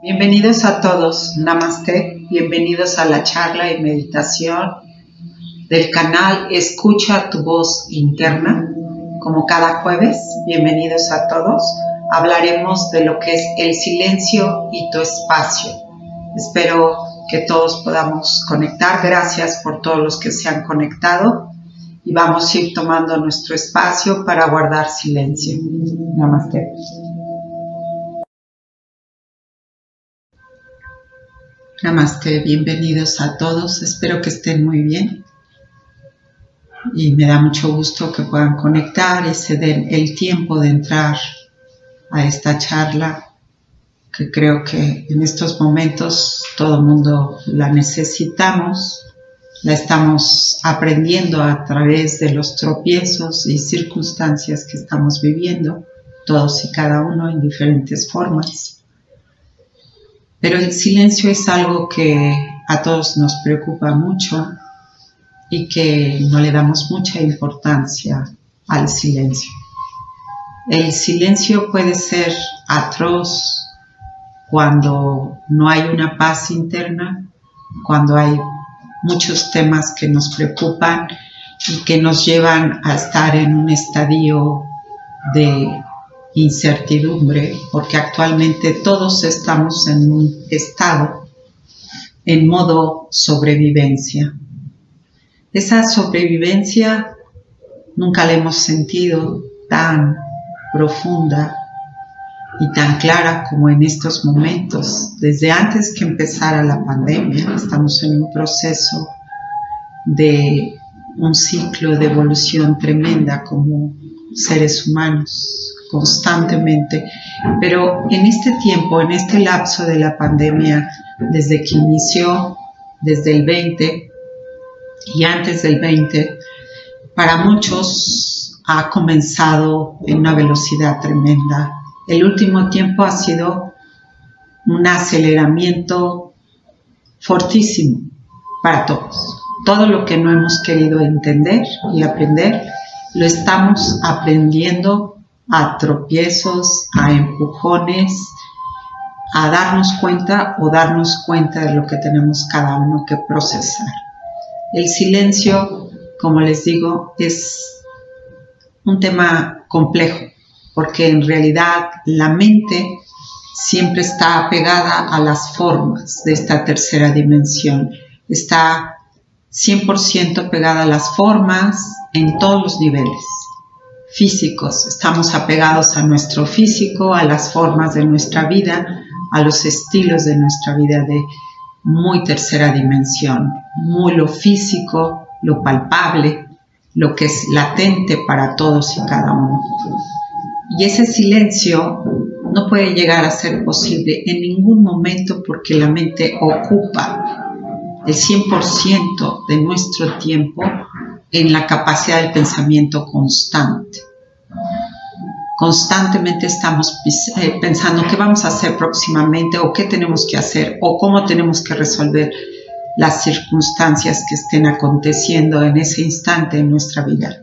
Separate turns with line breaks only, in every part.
Bienvenidos a todos, Namaste, bienvenidos a la charla y meditación del canal Escucha tu voz interna. Como cada jueves, bienvenidos a todos. Hablaremos de lo que es el silencio y tu espacio. Espero que todos podamos conectar. Gracias por todos los que se han conectado y vamos a ir tomando nuestro espacio para guardar silencio. Namaste. Namaste, bienvenidos a todos, espero que estén muy bien. Y me da mucho gusto que puedan conectar y se den el tiempo de entrar a esta charla que creo que en estos momentos todo el mundo la necesitamos, la estamos aprendiendo a través de los tropiezos y circunstancias que estamos viviendo, todos y cada uno en diferentes formas. Pero el silencio es algo que a todos nos preocupa mucho y que no le damos mucha importancia al silencio. El silencio puede ser atroz cuando no hay una paz interna, cuando hay muchos temas que nos preocupan y que nos llevan a estar en un estadio de incertidumbre, porque actualmente todos estamos en un estado en modo sobrevivencia. Esa sobrevivencia nunca la hemos sentido tan profunda y tan clara como en estos momentos. Desde antes que empezara la pandemia, estamos en un proceso de un ciclo de evolución tremenda como seres humanos constantemente. Pero en este tiempo, en este lapso de la pandemia, desde que inició, desde el 20 y antes del 20, para muchos ha comenzado en una velocidad tremenda. El último tiempo ha sido un aceleramiento fortísimo para todos. Todo lo que no hemos querido entender y aprender, lo estamos aprendiendo a tropiezos, a empujones, a darnos cuenta o darnos cuenta de lo que tenemos cada uno que procesar. El silencio, como les digo, es un tema complejo, porque en realidad la mente siempre está apegada a las formas de esta tercera dimensión. Está 100% pegada a las formas en todos los niveles físicos, estamos apegados a nuestro físico, a las formas de nuestra vida, a los estilos de nuestra vida de muy tercera dimensión, muy lo físico, lo palpable, lo que es latente para todos y cada uno. Y ese silencio no puede llegar a ser posible en ningún momento porque la mente ocupa el 100% de nuestro tiempo en la capacidad del pensamiento constante. Constantemente estamos eh, pensando qué vamos a hacer próximamente o qué tenemos que hacer o cómo tenemos que resolver las circunstancias que estén aconteciendo en ese instante en nuestra vida.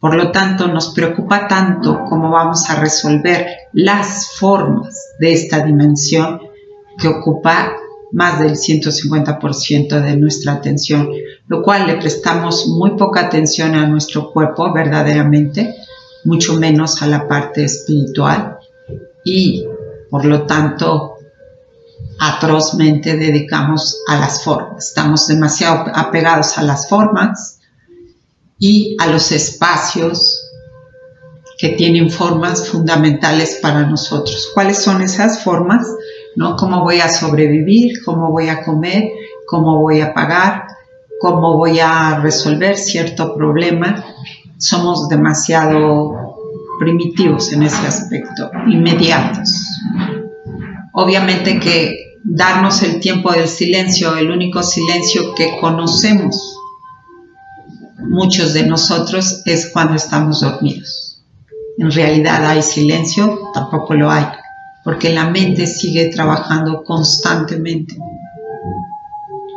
Por lo tanto, nos preocupa tanto cómo vamos a resolver las formas de esta dimensión que ocupa más del 150% de nuestra atención, lo cual le prestamos muy poca atención a nuestro cuerpo verdaderamente, mucho menos a la parte espiritual y por lo tanto atrozmente dedicamos a las formas. Estamos demasiado apegados a las formas y a los espacios que tienen formas fundamentales para nosotros. ¿Cuáles son esas formas? ¿no? ¿Cómo voy a sobrevivir? ¿Cómo voy a comer? ¿Cómo voy a pagar? ¿Cómo voy a resolver cierto problema? Somos demasiado primitivos en ese aspecto, inmediatos. Obviamente que darnos el tiempo del silencio, el único silencio que conocemos muchos de nosotros es cuando estamos dormidos. En realidad hay silencio, tampoco lo hay porque la mente sigue trabajando constantemente,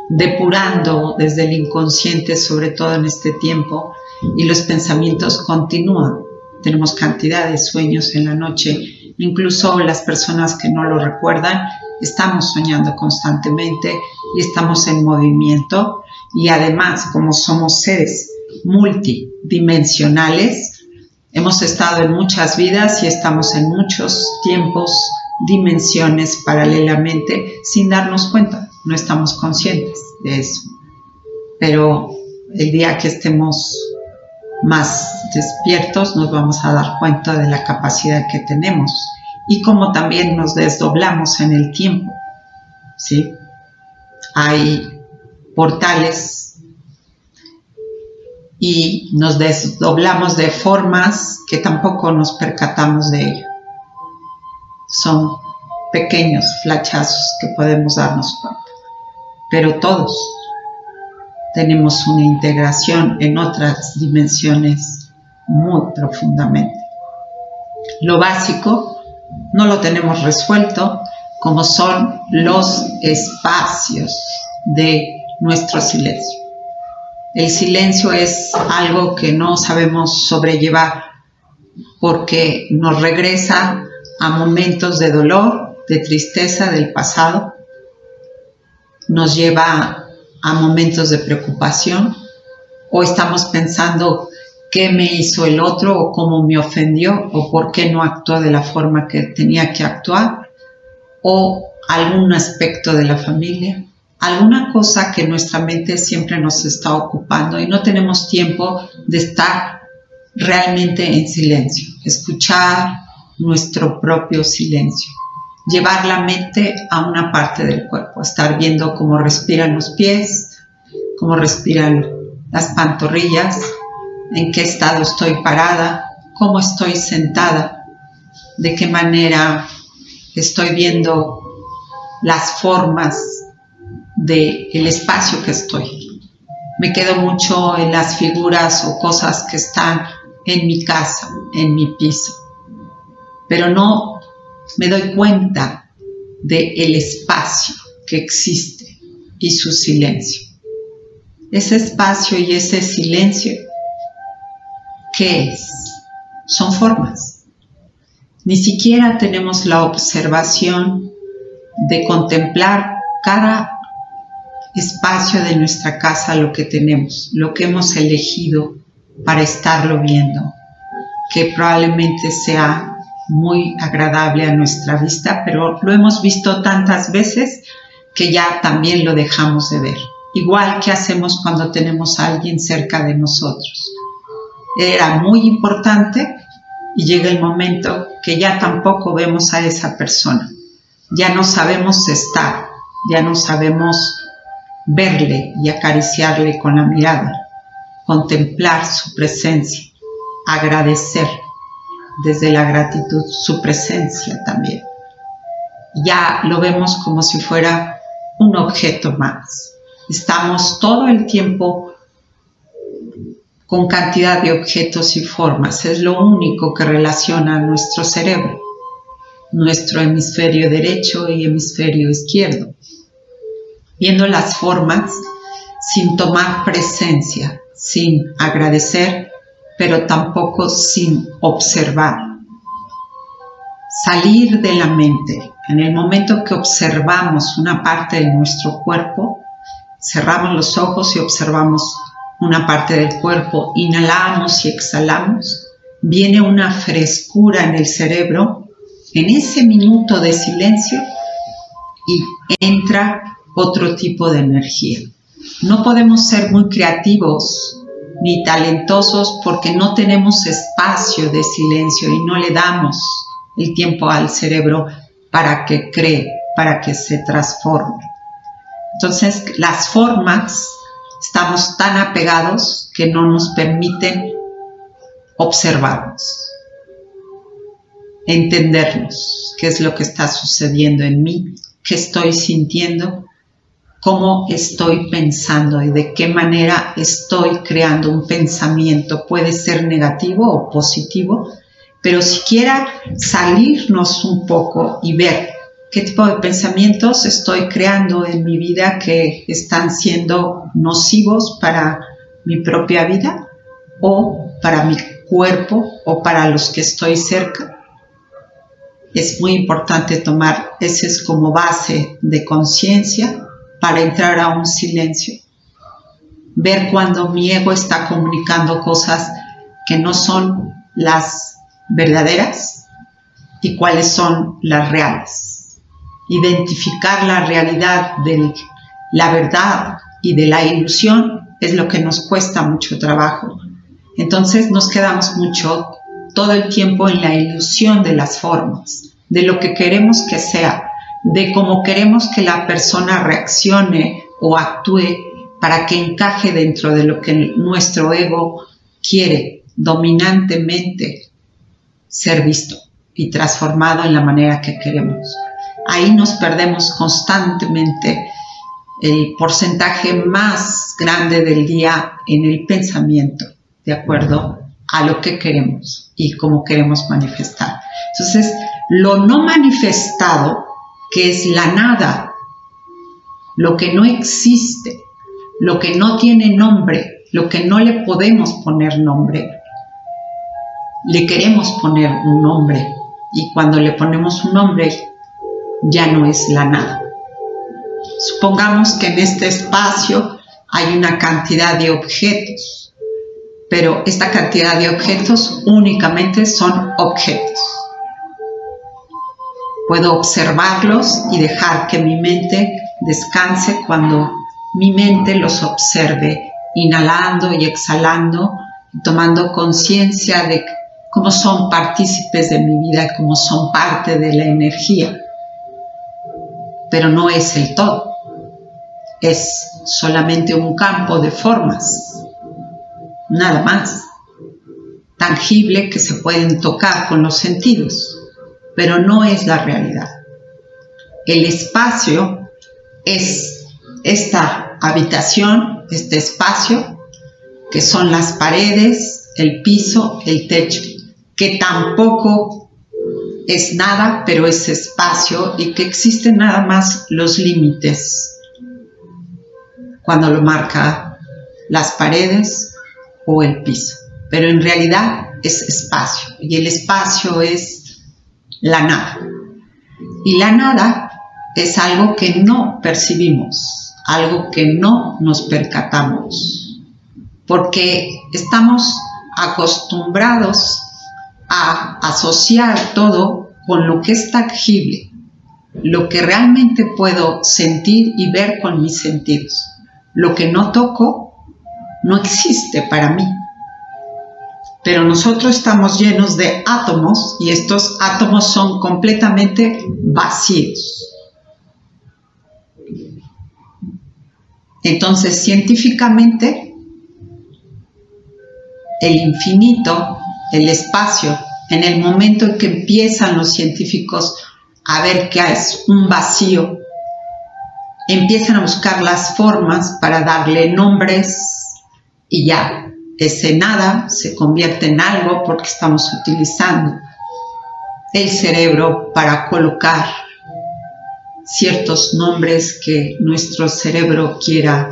depurando desde el inconsciente, sobre todo en este tiempo, y los pensamientos continúan. Tenemos cantidad de sueños en la noche, incluso las personas que no lo recuerdan estamos soñando constantemente y estamos en movimiento y además como somos seres multidimensionales, hemos estado en muchas vidas y estamos en muchos tiempos, dimensiones paralelamente sin darnos cuenta, no estamos conscientes de eso. Pero el día que estemos más despiertos nos vamos a dar cuenta de la capacidad que tenemos y como también nos desdoblamos en el tiempo. ¿sí? Hay portales y nos desdoblamos de formas que tampoco nos percatamos de ello. Son pequeños flachazos que podemos darnos cuenta, pero todos tenemos una integración en otras dimensiones muy profundamente. Lo básico no lo tenemos resuelto, como son los espacios de nuestro silencio. El silencio es algo que no sabemos sobrellevar porque nos regresa a momentos de dolor, de tristeza del pasado, nos lleva a momentos de preocupación o estamos pensando qué me hizo el otro o cómo me ofendió o por qué no actuó de la forma que tenía que actuar o algún aspecto de la familia, alguna cosa que nuestra mente siempre nos está ocupando y no tenemos tiempo de estar realmente en silencio, escuchar nuestro propio silencio llevar la mente a una parte del cuerpo, estar viendo cómo respiran los pies, cómo respiran las pantorrillas, en qué estado estoy parada, cómo estoy sentada, de qué manera estoy viendo las formas del el espacio que estoy. Me quedo mucho en las figuras o cosas que están en mi casa, en mi piso, pero no me doy cuenta del el espacio que existe y su silencio. Ese espacio y ese silencio, ¿qué es? Son formas. Ni siquiera tenemos la observación de contemplar cada espacio de nuestra casa, lo que tenemos, lo que hemos elegido para estarlo viendo, que probablemente sea muy agradable a nuestra vista, pero lo hemos visto tantas veces que ya también lo dejamos de ver. Igual que hacemos cuando tenemos a alguien cerca de nosotros. Era muy importante y llega el momento que ya tampoco vemos a esa persona. Ya no sabemos estar, ya no sabemos verle y acariciarle con la mirada, contemplar su presencia, agradecer desde la gratitud su presencia también. Ya lo vemos como si fuera un objeto más. Estamos todo el tiempo con cantidad de objetos y formas. Es lo único que relaciona nuestro cerebro, nuestro hemisferio derecho y hemisferio izquierdo. Viendo las formas sin tomar presencia, sin agradecer pero tampoco sin observar. Salir de la mente. En el momento que observamos una parte de nuestro cuerpo, cerramos los ojos y observamos una parte del cuerpo, inhalamos y exhalamos, viene una frescura en el cerebro en ese minuto de silencio y entra otro tipo de energía. No podemos ser muy creativos ni talentosos porque no tenemos espacio de silencio y no le damos el tiempo al cerebro para que cree, para que se transforme. Entonces, las formas estamos tan apegados que no nos permiten observarnos, entendernos qué es lo que está sucediendo en mí, qué estoy sintiendo cómo estoy pensando y de qué manera estoy creando un pensamiento. Puede ser negativo o positivo, pero siquiera salirnos un poco y ver qué tipo de pensamientos estoy creando en mi vida que están siendo nocivos para mi propia vida o para mi cuerpo o para los que estoy cerca. es muy importante tomar ese es como base de conciencia para entrar a un silencio. Ver cuando mi ego está comunicando cosas que no son las verdaderas y cuáles son las reales. Identificar la realidad de la verdad y de la ilusión es lo que nos cuesta mucho trabajo. Entonces nos quedamos mucho todo el tiempo en la ilusión de las formas, de lo que queremos que sea, de cómo queremos que la persona reaccione o actúe para que encaje dentro de lo que nuestro ego quiere dominantemente ser visto y transformado en la manera que queremos. Ahí nos perdemos constantemente el porcentaje más grande del día en el pensamiento, de acuerdo a lo que queremos y cómo queremos manifestar. Entonces, lo no manifestado, que es la nada, lo que no existe, lo que no tiene nombre, lo que no le podemos poner nombre, le queremos poner un nombre y cuando le ponemos un nombre ya no es la nada. Supongamos que en este espacio hay una cantidad de objetos, pero esta cantidad de objetos únicamente son objetos. Puedo observarlos y dejar que mi mente descanse cuando mi mente los observe, inhalando y exhalando, tomando conciencia de cómo son partícipes de mi vida, cómo son parte de la energía pero no es el todo. Es solamente un campo de formas, nada más, tangible que se pueden tocar con los sentidos, pero no es la realidad. El espacio es esta habitación, este espacio, que son las paredes, el piso, el techo, que tampoco es nada, pero es espacio y que existen nada más los límites cuando lo marca las paredes o el piso. Pero en realidad es espacio y el espacio es la nada. Y la nada es algo que no percibimos, algo que no nos percatamos, porque estamos acostumbrados a asociar todo con lo que es tangible, lo que realmente puedo sentir y ver con mis sentidos. Lo que no toco no existe para mí. Pero nosotros estamos llenos de átomos y estos átomos son completamente vacíos. Entonces, científicamente, el infinito el espacio, en el momento en que empiezan los científicos a ver que es un vacío, empiezan a buscar las formas para darle nombres y ya, ese nada se convierte en algo porque estamos utilizando el cerebro para colocar ciertos nombres que nuestro cerebro quiera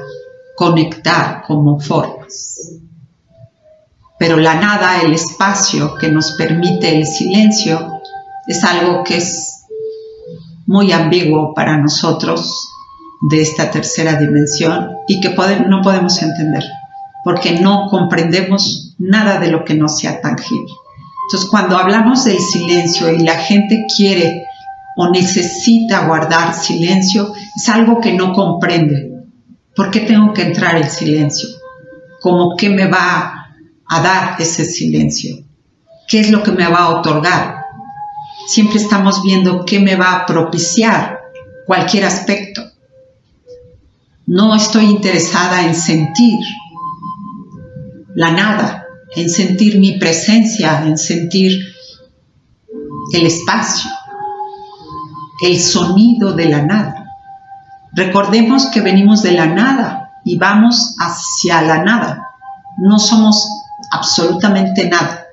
conectar como formas. Pero la nada, el espacio que nos permite el silencio, es algo que es muy ambiguo para nosotros de esta tercera dimensión y que no podemos entender, porque no comprendemos nada de lo que no sea tangible. Entonces, cuando hablamos del silencio y la gente quiere o necesita guardar silencio, es algo que no comprende. ¿Por qué tengo que entrar en silencio? ¿Cómo que me va a dar ese silencio? ¿Qué es lo que me va a otorgar? Siempre estamos viendo qué me va a propiciar cualquier aspecto. No estoy interesada en sentir la nada, en sentir mi presencia, en sentir el espacio, el sonido de la nada. Recordemos que venimos de la nada y vamos hacia la nada. No somos absolutamente nada.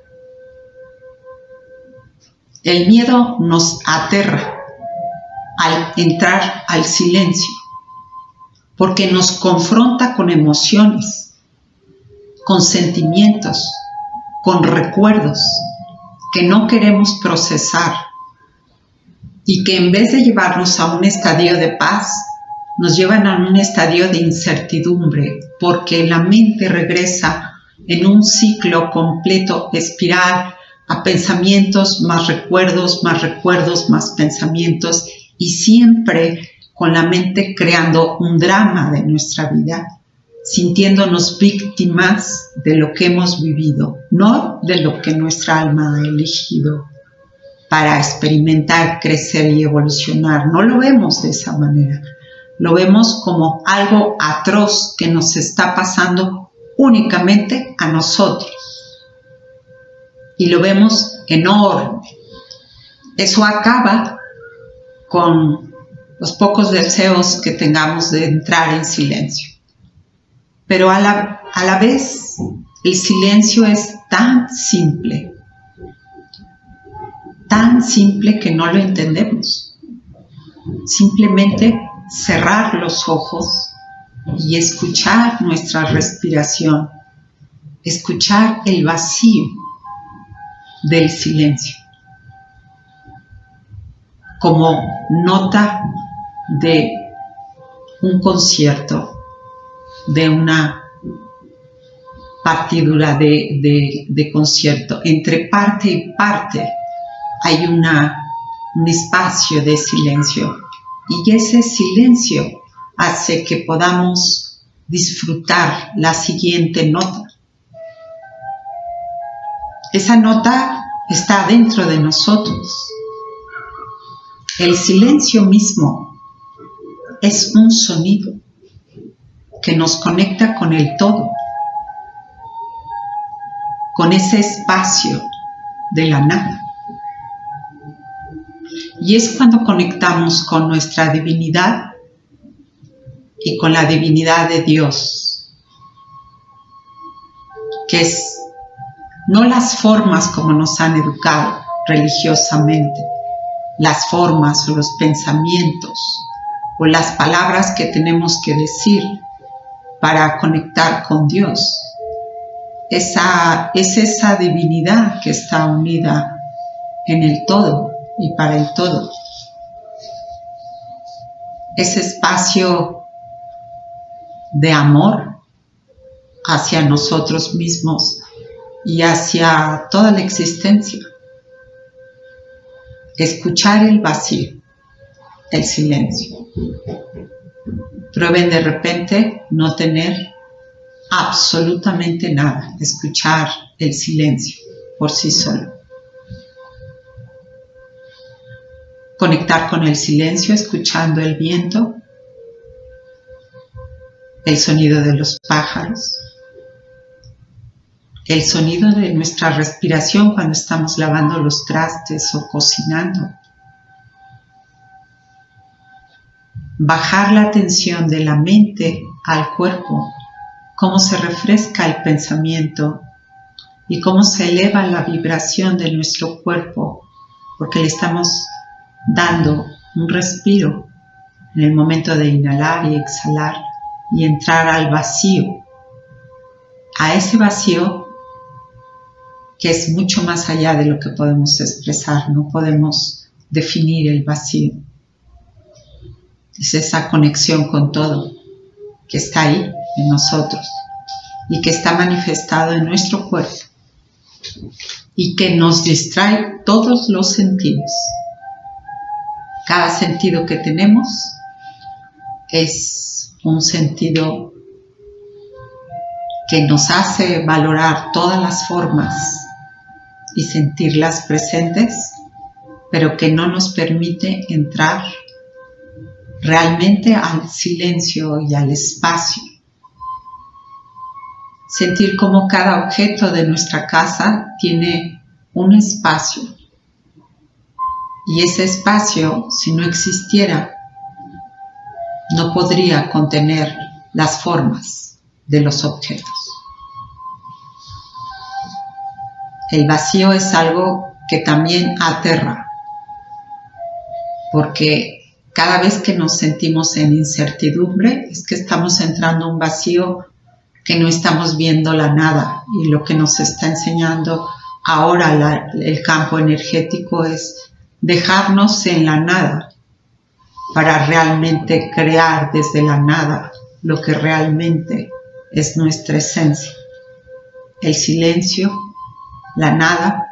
El miedo nos aterra al entrar al silencio, porque nos confronta con emociones, con sentimientos, con recuerdos que no queremos procesar y que en vez de llevarnos a un estadio de paz, nos llevan a un estadio de incertidumbre, porque la mente regresa en un ciclo completo, espiral, a pensamientos, más recuerdos, más recuerdos, más pensamientos, y siempre con la mente creando un drama de nuestra vida, sintiéndonos víctimas de lo que hemos vivido, no de lo que nuestra alma ha elegido para experimentar, crecer y evolucionar. No lo vemos de esa manera. Lo vemos como algo atroz que nos está pasando únicamente a nosotros. Y lo vemos enorme. Eso acaba con los pocos deseos que tengamos de entrar en silencio. Pero a la, a la vez el silencio es tan simple tan simple que no lo entendemos. Simplemente cerrar los ojos y escuchar nuestra respiración, escuchar el vacío del silencio como nota de un concierto, de una partidura de, de concierto, entre parte y parte hay un espacio de silencio y ese silencio hace que podamos disfrutar la siguiente nota. Esa nota está dentro de nosotros. El silencio mismo es un sonido que nos conecta con el todo, con ese espacio de la nada. Y es cuando conectamos con nuestra divinidad y con la divinidad de Dios, que es no las formas como nos han educado religiosamente, las formas o los pensamientos o las palabras que tenemos que decir para conectar con Dios. Esa, es esa divinidad que está unida en el todo y para el todo. Ese espacio de amor hacia nosotros mismos y hacia toda la existencia. Escuchar el vacío, el silencio. Prueben de repente no tener absolutamente nada, escuchar el silencio por sí solo. conectar con el silencio escuchando el viento, el sonido de los pájaros, el sonido de nuestra respiración cuando estamos lavando los trastes o cocinando. Bajar la atención de la mente al cuerpo, cómo se refresca el pensamiento y cómo se eleva la vibración de nuestro cuerpo, porque le estamos dando un respiro en el momento de inhalar y exhalar y entrar al vacío, a ese vacío que es mucho más allá de lo que podemos expresar, no podemos definir el vacío. Es esa conexión con todo que está ahí en nosotros y que está manifestado en nuestro cuerpo y que nos distrae todos los sentidos. Cada sentido que tenemos es un sentido que nos hace valorar todas las formas y sentirlas presentes, pero que no nos permite entrar realmente al silencio y al espacio. Sentir como cada objeto de nuestra casa tiene un espacio y ese espacio, si no existiera, no podría contener las formas de los objetos. El vacío es algo que también aterra, porque cada vez que nos sentimos en incertidumbre es que estamos entrando a un vacío que no estamos viendo la nada y lo que nos está enseñando ahora el campo energético es dejarnos en la nada para realmente crear desde la nada lo que realmente es nuestra esencia. El silencio, la nada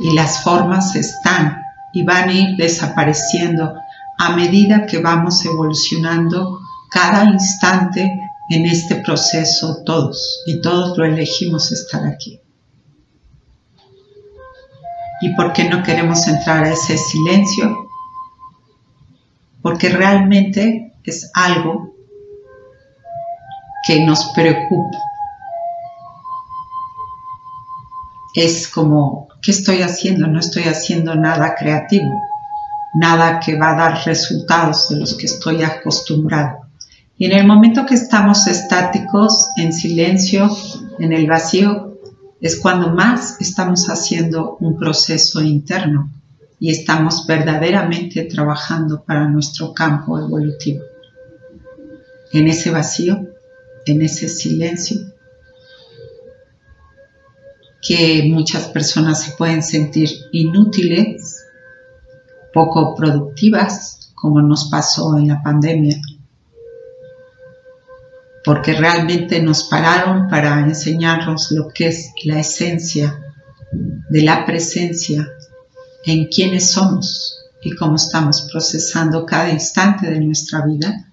y las formas están y van a ir desapareciendo a medida que vamos evolucionando cada instante en este proceso todos y todos lo elegimos estar aquí. ¿Y por qué no queremos entrar a ese silencio? Porque realmente es algo que nos preocupa. Es como, ¿qué estoy haciendo? No estoy haciendo nada creativo, nada que va a dar resultados de los que estoy acostumbrado. Y en el momento que estamos estáticos, en silencio, en el vacío, es cuando más estamos haciendo un proceso interno y estamos verdaderamente trabajando para nuestro campo evolutivo. En ese vacío, en ese silencio, que muchas personas se pueden sentir inútiles, poco productivas, como nos pasó en la pandemia porque realmente nos pararon para enseñarnos lo que es la esencia de la presencia en quiénes somos y cómo estamos procesando cada instante de nuestra vida.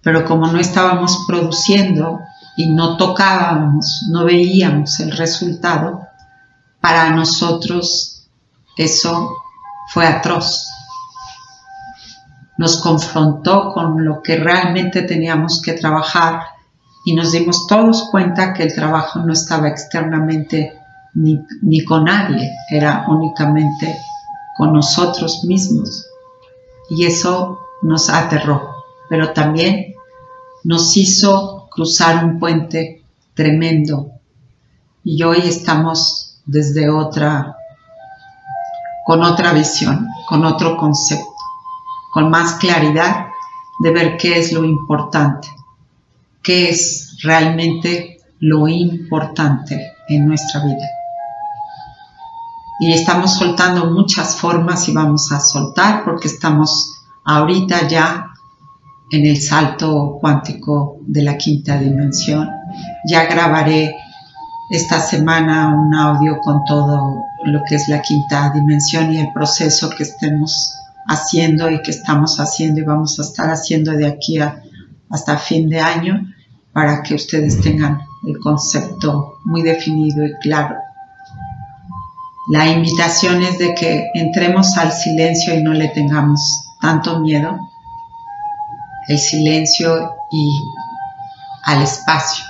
Pero como no estábamos produciendo y no tocábamos, no veíamos el resultado, para nosotros eso fue atroz nos confrontó con lo que realmente teníamos que trabajar y nos dimos todos cuenta que el trabajo no estaba externamente ni, con nadie, era únicamente con nosotros mismos. Y eso nos aterró, pero también nos hizo cruzar un puente tremendo. Y hoy estamos desde otra, con otra visión, con otro concepto con más claridad de ver qué es lo importante, qué es realmente lo importante en nuestra vida. Y estamos soltando muchas formas y vamos a soltar porque estamos ahorita ya en el salto cuántico de la quinta dimensión. Ya grabaré esta semana un audio con todo lo que es la quinta dimensión y el proceso que estemos haciendo y que estamos haciendo y vamos a estar haciendo de aquí hasta fin de año para que ustedes tengan el concepto muy definido y claro. La invitación es de que entremos al silencio y no le tengamos tanto miedo. El silencio y al espacio.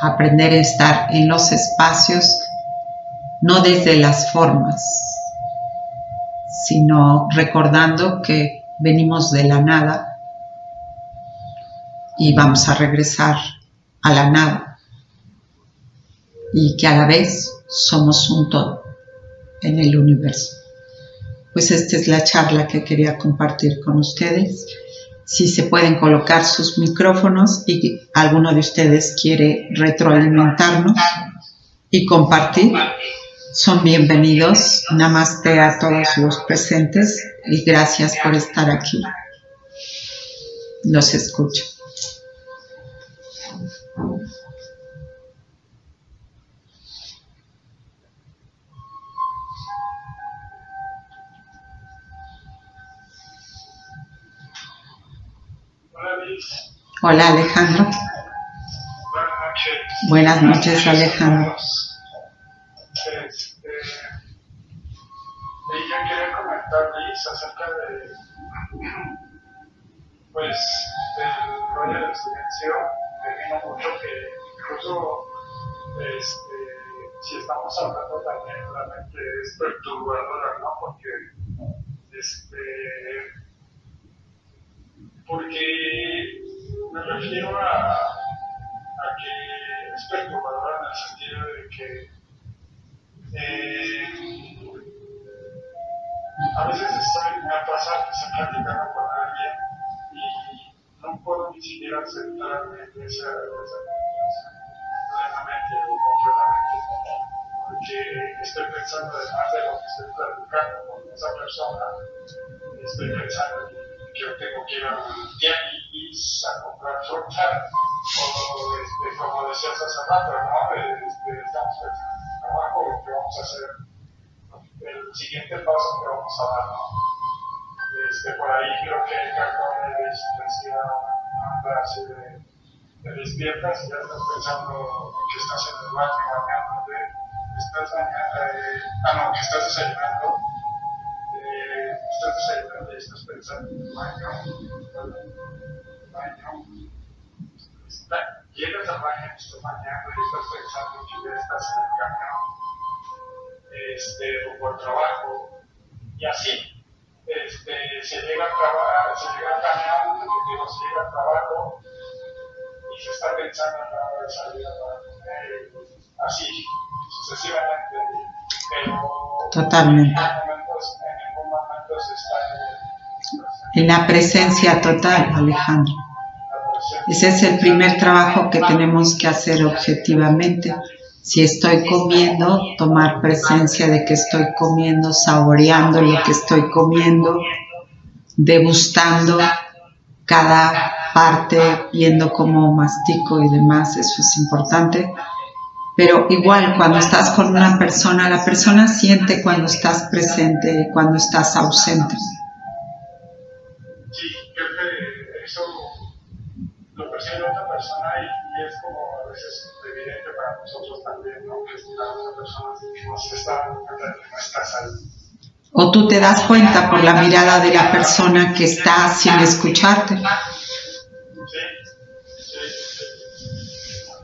Aprender a estar en los espacios, no desde las formas, sino recordando que venimos de la nada y vamos a regresar a la nada y que a la vez somos un todo en el universo. Pues esta es la charla que quería compartir con ustedes. Si se pueden colocar sus micrófonos y alguno de ustedes quiere retroalimentarnos y compartir son bienvenidos. Namaste a todos los presentes y gracias por estar aquí. Los escucho. Hola Alejandro. Buenas noches Alejandro.
Acerca de, pues, del rollo del silencio, me vino mucho que incluso, este, si estamos hablando también, la mente es perturbadora, ¿no? Porque, este, porque me refiero a, a que es perturbadora en el sentido de que eh, a veces estoy, me ha pasado que estoy platicando con alguien y no puedo ni siquiera sentarme en esa, esa plenamente o completamente. porque estoy pensando además de lo que estoy platicando con esa persona, estoy pensando que yo tengo que ir a un tianguis a comprar fruta, o este, como decías hace rato, ¿no? Este, estamos pensando en trabajo, que vamos a hacer, el siguiente paso que vamos a dar. Este, por ahí creo que Cardone decía una frase de, te despiertas y ya estás pensando que estás en el baño bañándote, estás bañando, eh, ah no, que estás desayunando, eh, estás desayunando y estás pensando en el baño, el baño, está, llegas al baño estás bañando y estás pensando que ya estás en el camión, este, o por trabajo, y así este, se llega a trabajar, se llega al camión, digo, se llega al trabajo y se está pensando en la hora de salir a comer, así sucesivamente. Pero
Totalmente.
En, momentos, en ningún momento se está
en la presencia total, Alejandro. Ese es el primer trabajo que tenemos que hacer objetivamente si estoy comiendo, tomar presencia de que estoy comiendo, saboreando lo que estoy comiendo, degustando cada parte, viendo cómo mastico y demás, eso es importante. Pero igual cuando estás con una persona, la persona siente cuando estás presente y cuando estás ausente.
Nosotros también, ¿no? Que la persona nos está no estás ahí.
O tú te das cuenta por la mirada de la persona que está sin escucharte.
Sí, sí, sí.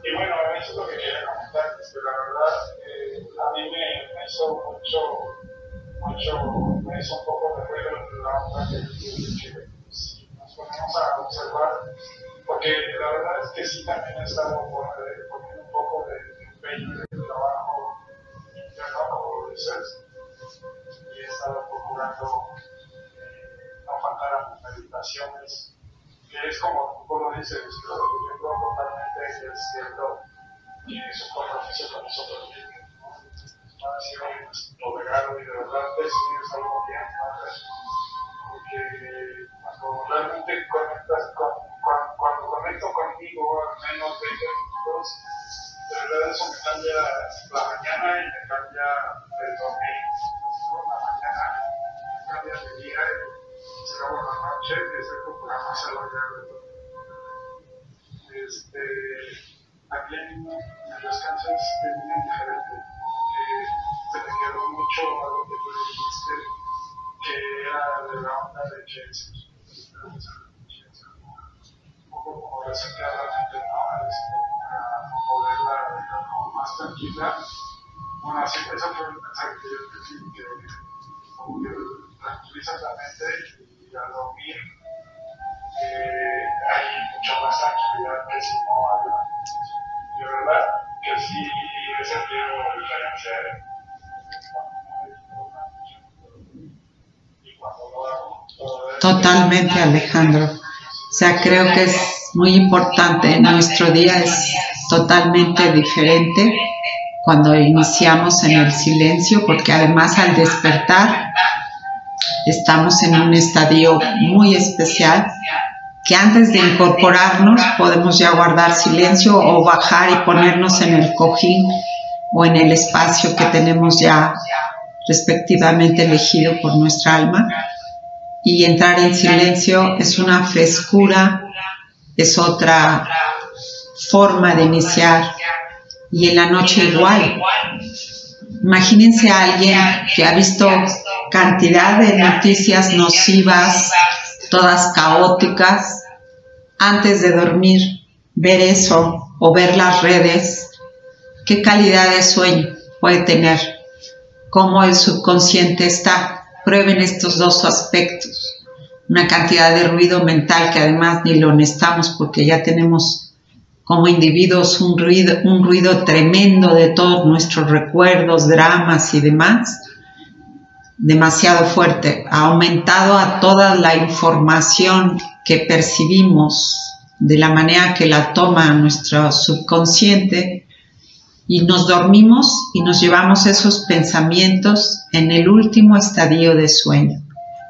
Y bueno, eso es lo que quería comentar, que la verdad eh, a mí me, me, hizo mucho, mucho, me hizo un poco de ruido la onda que, que si nos ponemos a observar, porque la verdad es que sí también poniendo un poco de empeño de trabajo interno, como y he estado procurando eh, no faltar a mis meditaciones, que es como tú lo dices, lo que yo creo totalmente cierto, que es un compromiso con nosotros mismos, ¿no? Ha sido nuestro regalo y de verdad es, es algo bien padre, porque cuando realmente conectas con, cuando, cuando conecto conmigo al menos 20 minutos, verdad eso me cambia la mañana y me cambia el dormir. ¿no? La mañana me cambia mi día y se luego la noche y procurando hacerlo ya de todo. Este, también en descanso es bien diferente. Se me quedó mucho algo que tú dijiste, que era de la onda de que
Alejandro. O sea, creo que es muy importante. Nuestro día es totalmente diferente cuando iniciamos en el silencio, porque además al despertar estamos en un estadio muy especial que antes de incorporarnos podemos ya guardar silencio o bajar y ponernos en el cojín o en el espacio que tenemos ya respectivamente elegido por nuestra alma. Y entrar en silencio es una frescura, es otra forma de iniciar. Y en la noche igual. Imagínense a alguien que ha visto cantidad de noticias nocivas, todas caóticas, antes de dormir, ver eso o ver las redes, qué calidad de sueño puede tener, cómo el subconsciente está. Prueben estos dos aspectos. Una cantidad de ruido mental que además ni lo necesitamos porque ya tenemos como individuos un ruido, un ruido tremendo de todos nuestros recuerdos, dramas y demás demasiado fuerte, ha aumentado a toda la información que percibimos de la manera que la toma nuestro subconsciente y nos dormimos y nos llevamos esos pensamientos en el último estadio de sueño.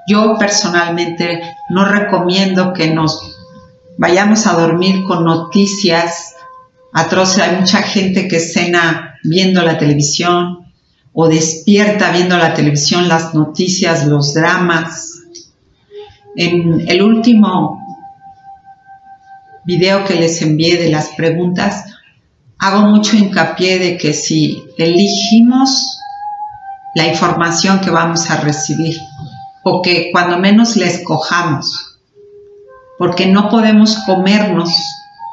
Yo personalmente no recomiendo que nos vayamos a dormir con noticias atroces. Hay mucha gente que cena viendo la televisión o despierta viendo la televisión, las noticias, los dramas. En el último video que les envié de las preguntas, hago mucho hincapié de que si elegimos la información que vamos a recibir, o que cuando menos la escojamos, porque no podemos comernos,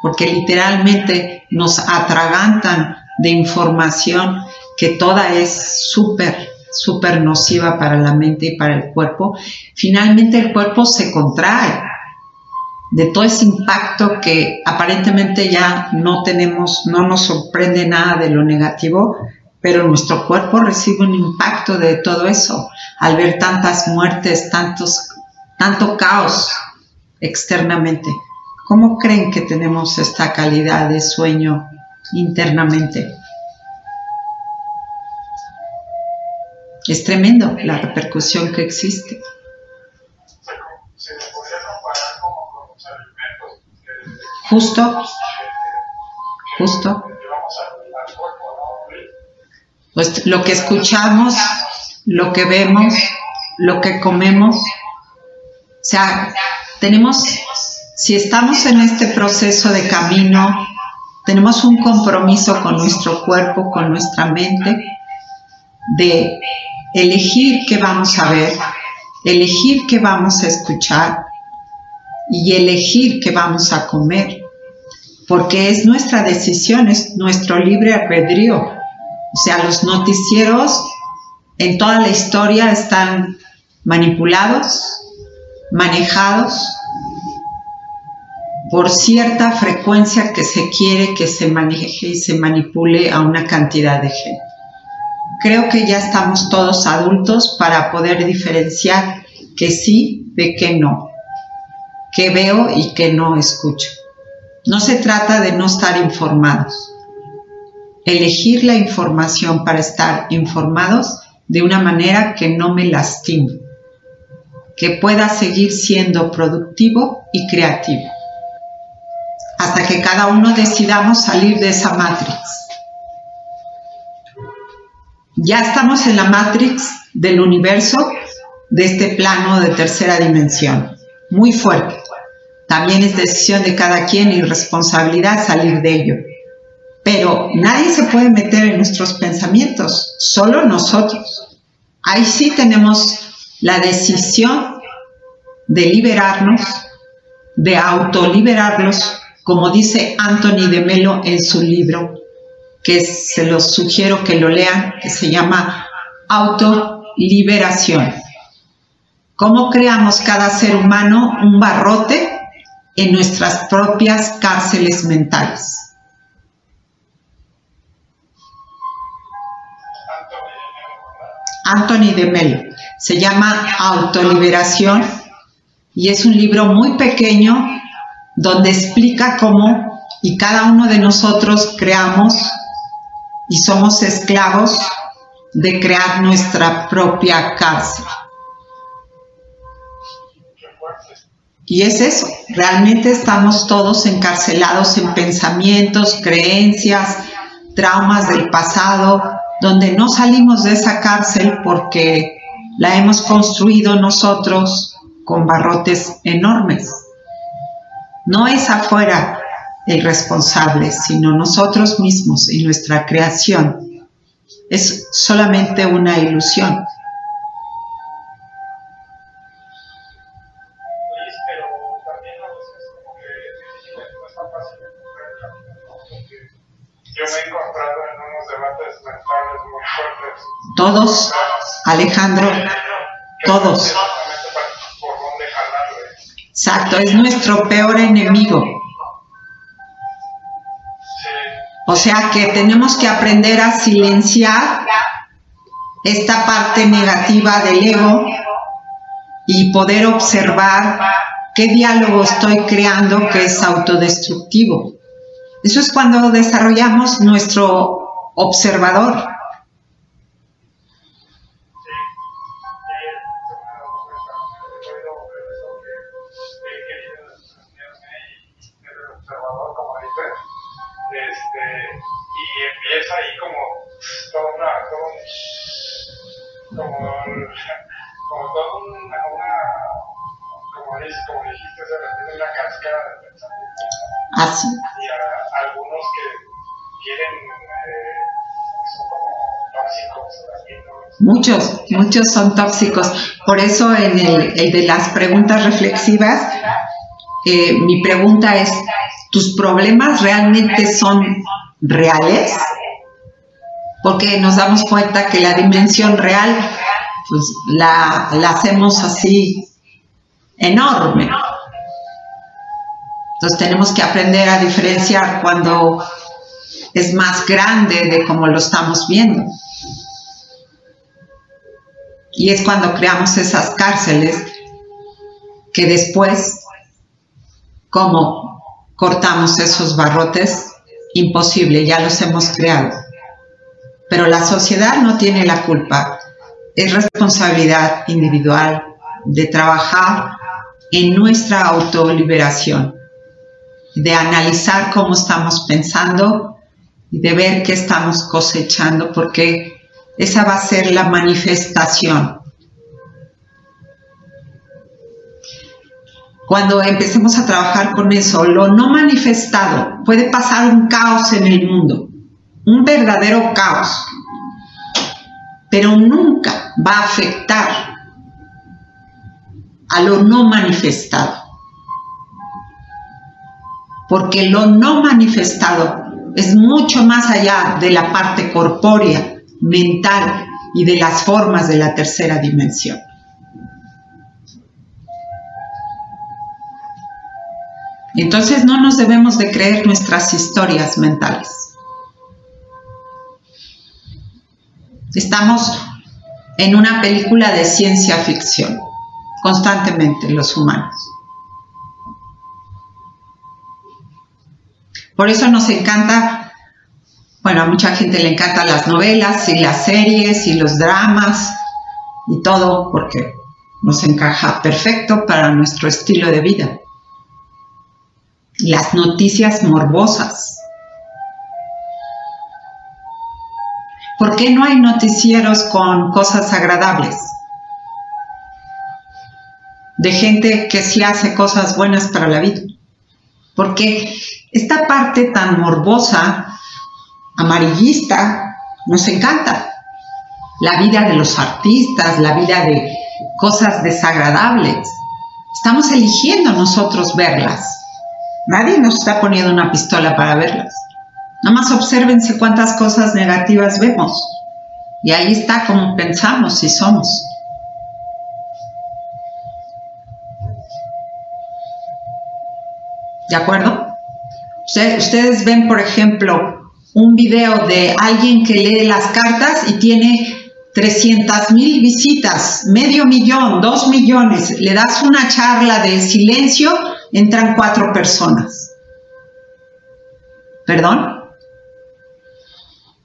porque literalmente nos atragantan de información que toda es súper, súper nociva para la mente y para el cuerpo, finalmente el cuerpo se contrae de todo ese impacto que aparentemente ya no tenemos, no nos sorprende nada de lo negativo, pero nuestro cuerpo recibe un impacto de todo eso al ver tantas muertes, tantos, tanto caos externamente. ¿Cómo creen que tenemos esta calidad de sueño internamente? Es tremendo la repercusión que existe. Justo, justo. Pues lo que escuchamos, lo que vemos, lo que comemos, o sea, tenemos, si estamos en este proceso de camino, tenemos un compromiso con nuestro cuerpo, con nuestra mente, de elegir qué vamos a ver, elegir qué vamos a escuchar y elegir qué vamos a comer porque es nuestra decisión, es nuestro libre albedrío. O sea, los noticieros en toda la historia están manipulados, manejados por cierta frecuencia que se quiere que se maneje y se manipule a una cantidad de gente. Creo que ya estamos todos adultos para poder diferenciar que sí de que no, que veo y que no escucho. No se trata de no estar informados. Elegir la información para estar informados de una manera que no me lastime, que pueda seguir siendo productivo y creativo, hasta que cada uno decidamos salir de esa matrix. Ya estamos en la matrix del universo, de este plano de tercera dimensión, muy fuerte. También es decisión de cada quien y responsabilidad salir de ello. Pero nadie se puede meter en nuestros pensamientos, solo nosotros. Ahí sí tenemos la decisión de liberarnos, de autoliberarlos, como dice Anthony de Melo en su libro, que se los sugiero que lo lean, que se llama Autoliberación. ¿Cómo creamos cada ser humano un barrote en nuestras propias cárceles mentales. Anthony de Melo. Se llama Autoliberación y es un libro muy pequeño donde explica cómo y cada uno de nosotros creamos y somos esclavos de crear nuestra propia cárcel. Y es eso, realmente estamos todos encarcelados en pensamientos, creencias, traumas del pasado, donde no salimos de esa cárcel porque la hemos construido nosotros con barrotes enormes. No es afuera el responsable, sino nosotros mismos y nuestra creación. Es solamente una ilusión. Todos, Alejandro, todos. Exacto, es nuestro peor enemigo. O sea que tenemos que aprender a silenciar esta parte negativa del ego y poder observar qué diálogo estoy creando que es autodestructivo. Eso es cuando desarrollamos nuestro observador.
Como, como toda una, una como, dice, como dijiste, se repite una cascada de pensamientos.
Así.
Y a, algunos que quieren, eh, son como tóxicos.
Muchos, muchos son tóxicos. Por eso en el, el de las preguntas reflexivas, eh, mi pregunta es, ¿tus problemas realmente son reales, porque nos damos cuenta que la dimensión real pues, la, hacemos así enorme. Entonces tenemos que aprender a diferenciar cuando es más grande de como lo estamos viendo. Y es cuando creamos esas cárceles que después, como cortamos esos barrotes, imposible, ya los hemos creado. Pero la sociedad no tiene la culpa. Es responsabilidad individual de trabajar en nuestra autoliberación, de analizar cómo estamos pensando y de ver qué estamos cosechando, porque esa va a ser la manifestación. Cuando empecemos a trabajar con eso, lo no manifestado, puede pasar un caos en el mundo, un verdadero caos, pero nunca va a afectar a lo no manifestado. Porque lo no manifestado es mucho más allá de la parte corpórea, mental y de las formas de la tercera dimensión. Entonces no nos debemos de creer nuestras historias mentales. Estamos en una película de ciencia ficción, constantemente los humanos. Por eso nos encanta, bueno, a mucha gente le encantan las novelas y las series y los dramas y todo porque nos encaja perfecto para nuestro estilo de vida las noticias morbosas. ¿Por qué no hay noticieros con cosas agradables? De gente que sí hace cosas buenas para la vida. Porque esta parte tan morbosa, amarillista, nos encanta. La vida de los artistas, la vida de cosas desagradables. Estamos eligiendo nosotros verlas. Nadie nos está poniendo una pistola para verlas. Nada más obsérvense cuántas cosas negativas vemos. Y ahí está como pensamos y somos. ¿De acuerdo? Ustedes ven, por ejemplo, un video de alguien que lee las cartas y tiene 300 mil visitas, medio millón, dos millones. Le das una charla de silencio entran cuatro personas. ¿Perdón?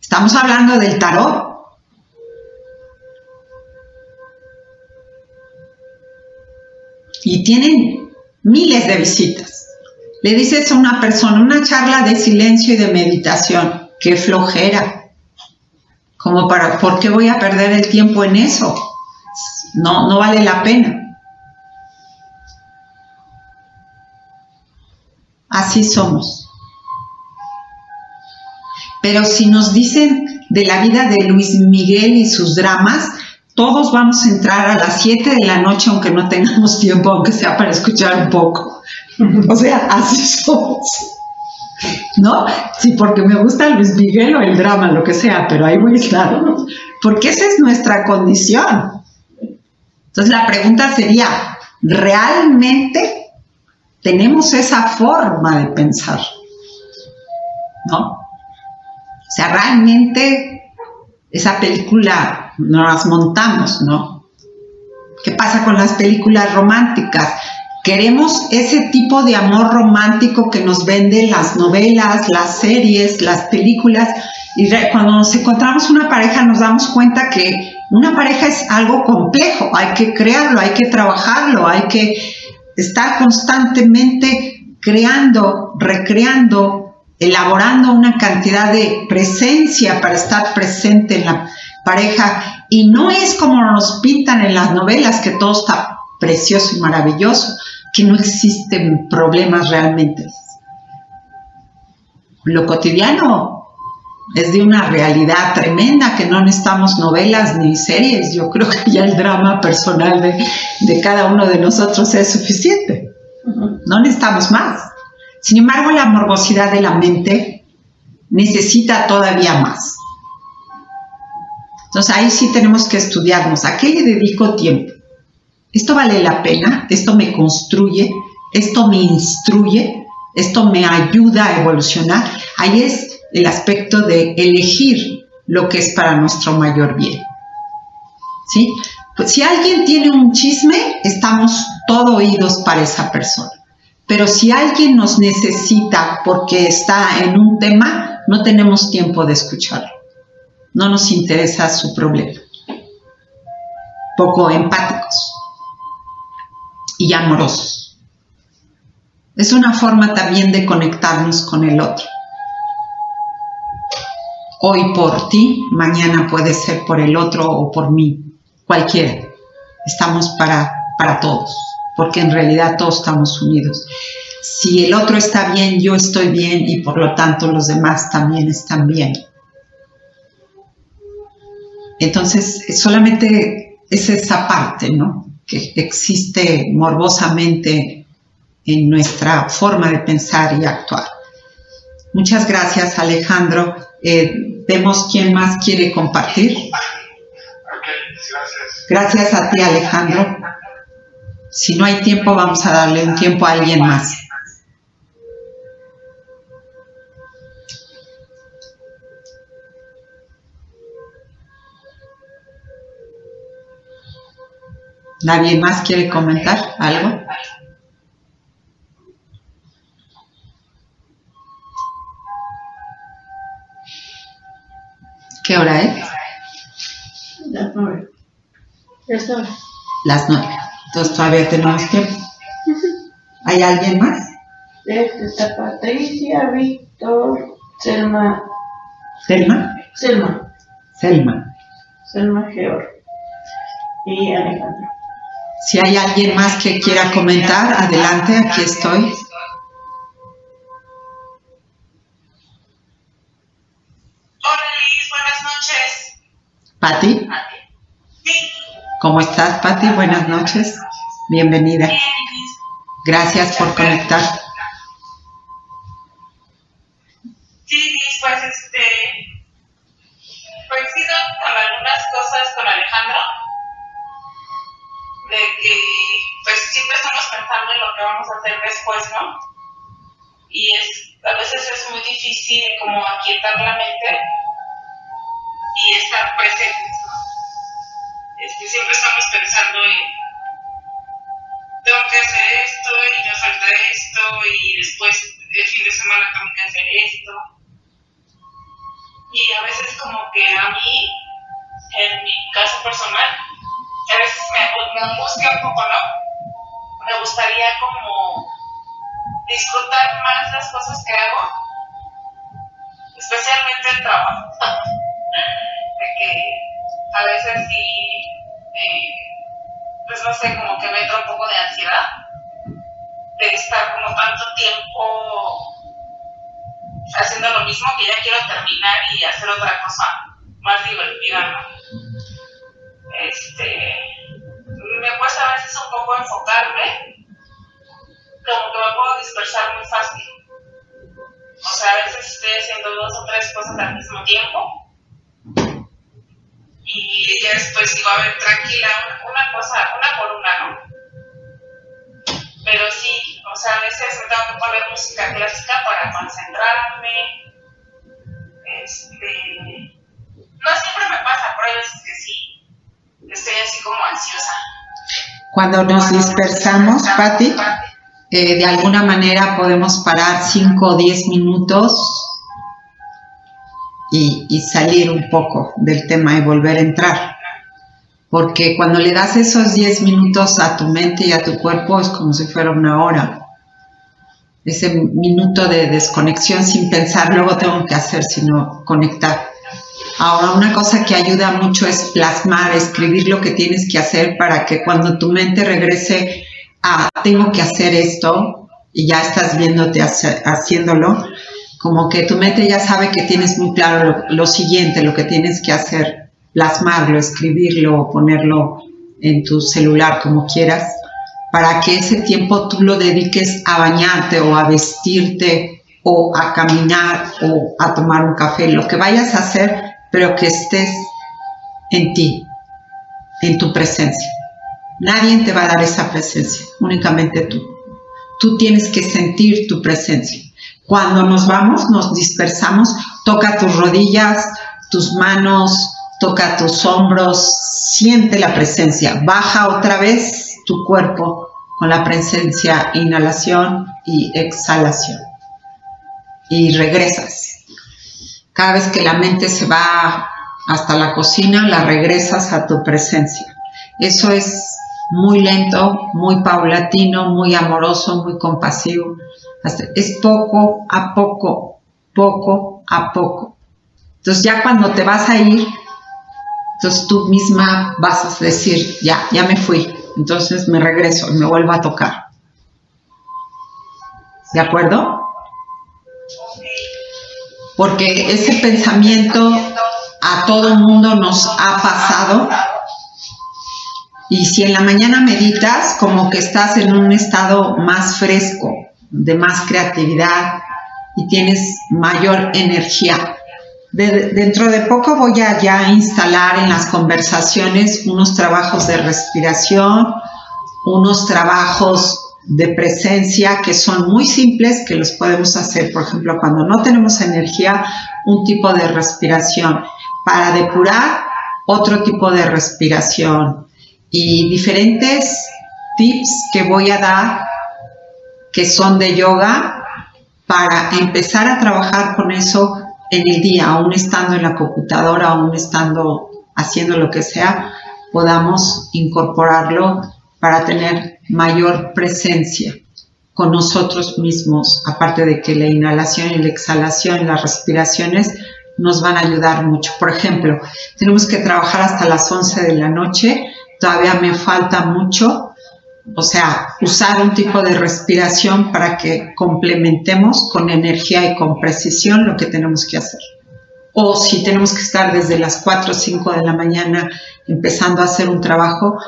Estamos hablando del tarot. Y tienen miles de visitas. Le dices a una persona una charla de silencio y de meditación. ¡Qué flojera! Como para, ¿por qué voy a perder el tiempo en eso? No, no vale la pena. así somos. Pero si nos dicen de la vida de Luis Miguel y sus dramas, todos vamos a entrar a las 7 de la noche aunque no tengamos tiempo, aunque sea para escuchar un poco. O sea, así somos. ¿No? Sí, porque me gusta Luis Miguel o el drama, lo que sea, pero ahí voy a estar. Porque esa es nuestra condición. Entonces la pregunta sería, ¿realmente tenemos esa forma de pensar, ¿no? Sea, realmente esa película no las montamos, ¿no? ¿Qué pasa con las películas románticas? Queremos ese tipo de amor romántico que nos venden las novelas, las series, las películas Y cuando nos encontramos una pareja nos damos cuenta que una pareja es algo complejo, hay que crearlo, hay que trabajarlo, hay que estar constantemente creando, recreando, elaborando una cantidad de presencia para estar presente en la pareja. Y no es como nos pintan en las novelas, que todo está precioso y maravilloso, que no existen problemas realmente. Lo cotidiano es de una realidad tremenda que no necesitamos novelas ni series. Yo creo que ya el drama personal de, cada uno de nosotros es suficiente. No necesitamos más. Sin embargo, la morbosidad de la mente necesita todavía más. Entonces ahí sí tenemos que estudiarnos. ¿A qué le dedico tiempo? ¿Esto vale la pena? ¿Esto me construye? ¿Esto me instruye? ¿Esto me ayuda a evolucionar? Ahí es el aspecto de elegir lo que es para nuestro mayor bien. ¿Sí? Pues si alguien tiene un chisme, estamos todo oídos para esa persona. Pero si alguien nos necesita porque está en un tema, no tenemos tiempo de escucharlo. No nos interesa su problema. Poco empáticos y amorosos. Es una forma también de conectarnos con el otro hoy por ti, mañana puede ser por el otro o por mí, cualquiera. Estamos para, para todos, porque en realidad todos estamos unidos. Si el otro está bien, yo estoy bien y por lo tanto los demás también están bien. Entonces, solamente es esa parte, ¿no? Que existe morbosamente en nuestra forma de pensar y actuar. Muchas gracias, Alejandro. Eh, vemos quién más quiere compartir.
gracias.
Gracias a ti, Alejandro. Si no hay tiempo, vamos a darle un tiempo a alguien más. ¿Nadie más quiere comentar algo? ¿Qué hora es?
Las nueve.
Las nueve. Entonces todavía tenemos tiempo. ¿Hay alguien más?
Está Patricia, Víctor, Selma.
¿Selma?
Selma.
Selma.
Selma Georg. Y Alejandro.
Si hay alguien más que quiera comentar, adelante, aquí estoy. Patti. ¿Cómo estás, Patti? Buenas noches. Bienvenida. Gracias por conectar.
Sí, pues este, coincido con algunas cosas con Alejandro, de que pues siempre estamos pensando en lo que vamos a hacer después, ¿no? Y es, a veces es muy difícil como aquietar la mente y estar presentes. Este, siempre estamos pensando en, tengo que hacer esto y me falta esto y después el fin de semana tengo que hacer esto. Y a veces como que a mí, en mi caso personal, a veces me, me angustia un poco, ¿no? Me gustaría como disfrutar más las cosas que hago, especialmente el trabajo. de que a veces sí, pues no sé, como que me entra un poco de ansiedad de estar como tanto tiempo haciendo lo mismo que ya quiero terminar y hacer otra cosa más divertida. Este, me cuesta a veces un poco enfocarme, como que me puedo dispersar muy fácil. O sea, a veces estoy haciendo dos o tres cosas al mismo tiempo y ya después digo, a ver, tranquila, una, cosa, una por una, ¿no? Pero sí, o sea, a veces me tengo que poner música clásica para concentrarme. Este, no siempre me pasa, pero hay veces que sí, estoy así como ansiosa.
Cuando nos dispersamos, Patti, eh, de alguna manera podemos parar 5 o 10 minutos y, salir un poco del tema y volver a entrar. Porque cuando le das esos 10 minutos a tu mente y a tu cuerpo es como si fuera una hora. Ese minuto de desconexión sin pensar, luego tengo que hacer, sino conectar. Ahora, una cosa que ayuda mucho es plasmar, escribir lo que tienes que hacer para que cuando tu mente regrese a tengo que hacer esto y ya estás viéndote haciéndolo, como que tu mente ya sabe que tienes muy claro lo, lo siguiente, lo que tienes que hacer, plasmarlo, escribirlo o ponerlo en tu celular como quieras, para que ese tiempo tú lo dediques a bañarte o a vestirte o a caminar o a tomar un café, lo que vayas a hacer, pero que estés en ti, en tu presencia. Nadie te va a dar esa presencia, únicamente tú. Tú tienes que sentir tu presencia. Cuando nos vamos, nos dispersamos, toca tus rodillas, tus manos, toca tus hombros, siente la presencia. Baja otra vez tu cuerpo con la presencia, inhalación y exhalación. Y regresas. Cada vez que la mente se va hasta la cocina, la regresas a tu presencia. Eso es muy lento, muy paulatino, muy amoroso, muy compasivo. Es poco a poco, poco a poco. Entonces ya cuando te vas a ir, entonces tú misma vas a decir, ya, ya me fui, entonces me regreso y me vuelvo a tocar. ¿De acuerdo? Porque ese pensamiento a todo el mundo nos ha pasado y si en la mañana meditas, como que estás en un estado más fresco, de más creatividad y tienes mayor energía. dentro de poco voy a ya instalar en las conversaciones unos trabajos de respiración, unos trabajos de presencia que son muy simples, que los podemos hacer, por ejemplo, cuando no tenemos energía, un tipo de respiración. Para depurar, otro tipo de respiración y diferentes tips que voy a dar que son de yoga para empezar a trabajar con eso en el día, aún estando en la computadora, aún estando haciendo lo que sea, podamos incorporarlo para tener mayor presencia con nosotros mismos, aparte de que la inhalación y la exhalación, las respiraciones nos van a ayudar mucho. Por ejemplo, tenemos que trabajar hasta las 11 de la noche todavía me falta mucho, o sea, usar un tipo de respiración para que complementemos con energía y con precisión lo que tenemos que hacer. O si tenemos que estar desde las 4 o 5 de la mañana empezando a hacer un trabajo,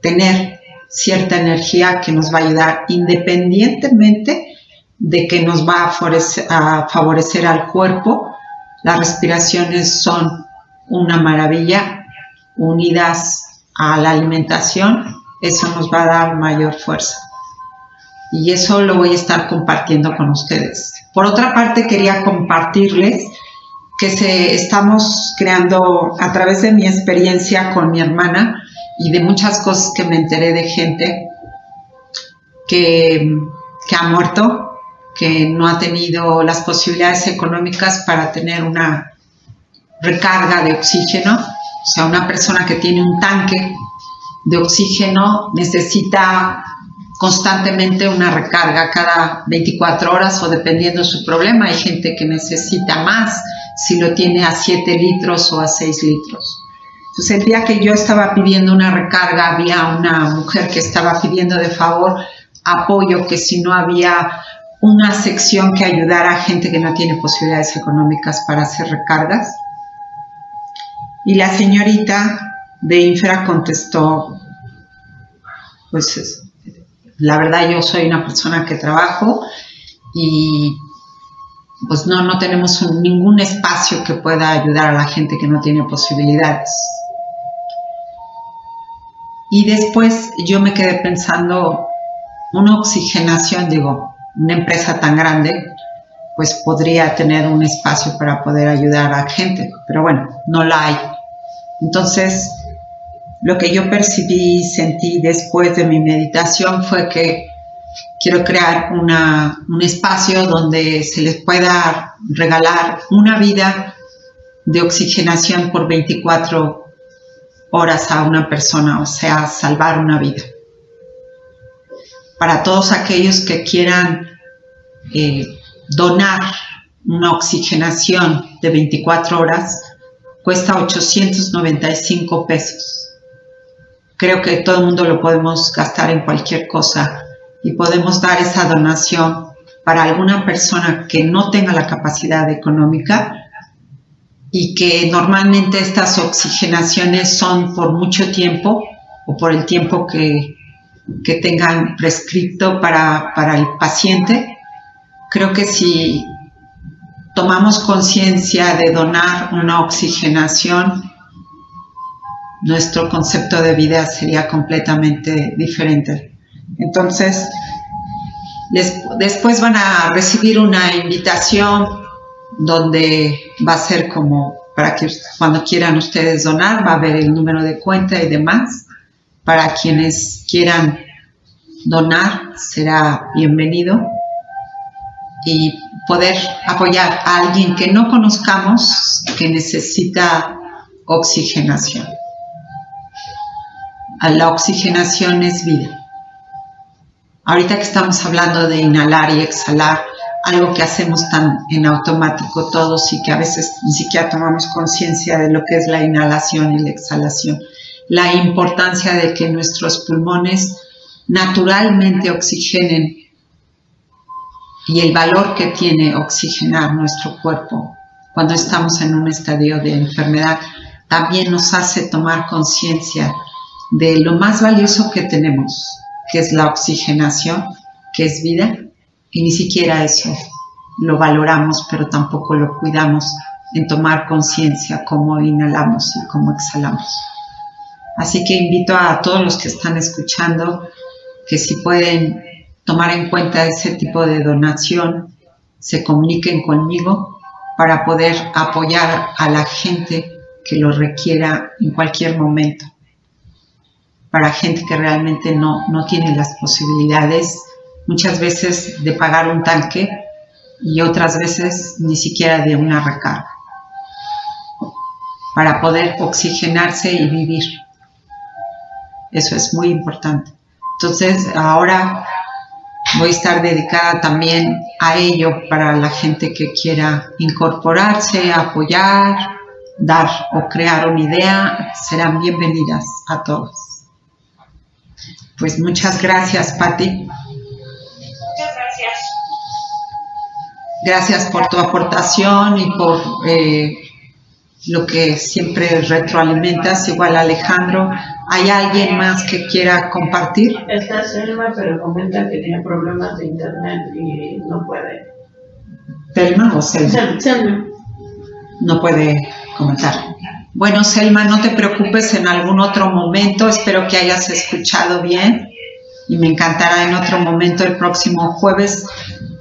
tener cierta energía que nos va a ayudar independientemente de que nos va a favorecer, a favorecer al cuerpo. Las respiraciones son una maravilla unidas a la alimentación, eso nos va a dar mayor fuerza. Y eso lo voy a estar compartiendo con ustedes. Por otra parte, quería compartirles que se, estamos creando a través de mi experiencia con mi hermana y de muchas cosas que me enteré de gente que, que ha muerto, que no ha tenido las posibilidades económicas para tener una recarga de oxígeno o sea, una persona que tiene un tanque de oxígeno necesita constantemente una recarga cada 24 horas o dependiendo de su problema. Hay gente que necesita más si lo tiene a 7 litros o a 6 litros. Entonces el día que yo estaba pidiendo una recarga había una mujer que estaba pidiendo de favor apoyo, que si no había una sección que ayudara a gente que no tiene posibilidades económicas para hacer recargas. Y la señorita de Infra contestó, pues la verdad yo soy una persona que trabajo y pues no, no tenemos ningún espacio que pueda ayudar a la gente que no tiene posibilidades. Y después yo me quedé pensando, una oxigenación, digo, una empresa tan grande, pues podría tener un espacio para poder ayudar a gente, pero bueno, no la hay. Entonces, lo que yo percibí y sentí después de mi meditación fue que quiero crear un espacio donde se les pueda regalar una vida de oxigenación por 24 horas a una persona, o sea, salvar una vida. Para todos aquellos que quieran eh, donar una oxigenación de 24 horas, cuesta 895 pesos. Creo que todo el mundo lo podemos gastar en cualquier cosa y podemos dar esa donación para alguna persona que no tenga la capacidad económica y que normalmente estas oxigenaciones son por mucho tiempo o por el tiempo que, tengan prescripto para, para el paciente. Creo que si tomamos conciencia de donar una oxigenación, nuestro concepto de vida sería completamente diferente. Entonces, después van a recibir una invitación donde va a ser como para que cuando quieran ustedes donar, va a haber el número de cuenta y demás. Para quienes quieran donar, será bienvenido. Y poder apoyar a alguien que no conozcamos que necesita oxigenación. La oxigenación es vida. Ahorita que estamos hablando de inhalar y exhalar, algo que hacemos tan en automático todos y que a veces ni siquiera tomamos conciencia de lo que es la inhalación y la exhalación. La importancia de que nuestros pulmones naturalmente oxigenen y el valor que tiene oxigenar nuestro cuerpo cuando estamos en un estadio de enfermedad también nos hace tomar conciencia de lo más valioso que tenemos, que es la oxigenación, que es vida, y ni siquiera eso lo valoramos, pero tampoco lo cuidamos en tomar conciencia cómo inhalamos y cómo exhalamos. Así que invito a todos los que están escuchando que si pueden tomar en cuenta ese tipo de donación, se comuniquen conmigo para poder apoyar a la gente que lo requiera en cualquier momento para gente que realmente no, tiene las posibilidades muchas veces de pagar un tanque y otras veces ni siquiera de una recarga para poder oxigenarse y vivir. Eso es muy importante. Entonces, ahora voy a estar dedicada también a ello para la gente que quiera incorporarse, apoyar, dar o crear una idea. Serán bienvenidas a todos. Pues muchas gracias, Patti.
Muchas gracias.
Gracias por tu aportación y por eh, lo que siempre retroalimentas. Igual Alejandro, ¿hay alguien más que quiera compartir?
Está Selma, pero comenta que tiene problemas de internet y no puede.
¿Selma o Selma?
Selma.
No puede comentar. Bueno, Selma, no te preocupes en algún otro momento. Espero que hayas escuchado bien y me encantará en otro momento el próximo jueves,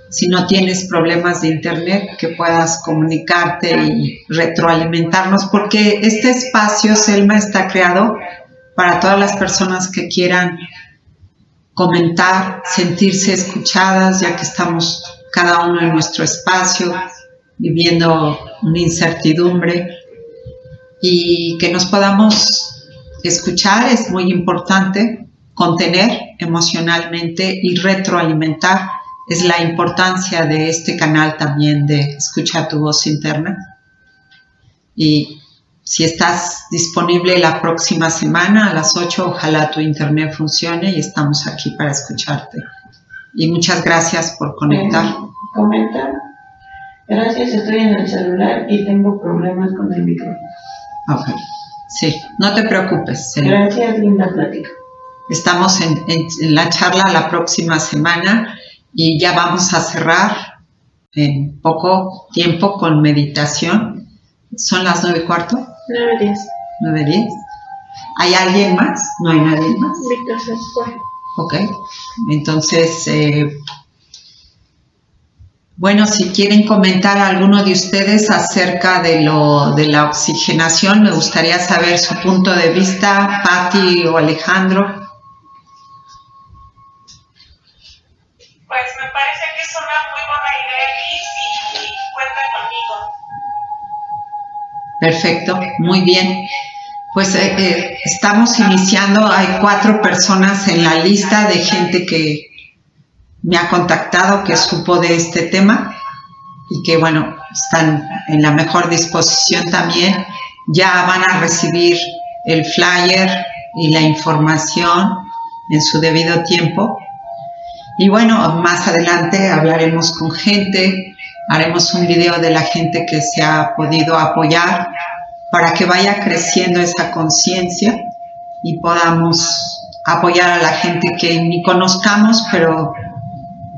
si no tienes problemas de internet, que puedas comunicarte y retroalimentarnos, porque este espacio, Selma, está creado para todas las personas que quieran comentar, sentirse escuchadas, ya que estamos cada uno en nuestro espacio, viviendo una incertidumbre y que nos podamos escuchar es muy importante, contener emocionalmente y retroalimentar es la importancia de este canal también de escuchar tu voz interna. Y si estás disponible la próxima semana a las 8, ojalá tu internet funcione y estamos aquí para escucharte. Y muchas gracias por conectar.
Comenta. Gracias, estoy en el celular y tengo problemas con el micrófono.
Ok, sí, no te preocupes.
Gracias, linda plática.
Estamos en, la charla la próxima semana y ya vamos a cerrar en poco tiempo con meditación. ¿Son las nueve y cuarto?
Nueve diez.
Nueve diez. ¿Hay alguien más? ¿No hay nadie más?
Víctor se fue.
Ok, entonces eh, bueno, si quieren comentar alguno de ustedes acerca de, lo, de la oxigenación, me gustaría saber su punto de vista, Patti o Alejandro.
Pues me parece que es una muy buena idea, Liz, y cuenta conmigo.
Perfecto, muy bien. Pues eh, eh, estamos iniciando, hay cuatro personas en la lista de gente que me ha contactado, que supo de este tema y que bueno, están en la mejor disposición también. Ya van a recibir el flyer y la información en su debido tiempo. Y bueno, más adelante hablaremos con gente, haremos un video de la gente que se ha podido apoyar para que vaya creciendo esa conciencia y podamos apoyar a la gente que ni conozcamos, pero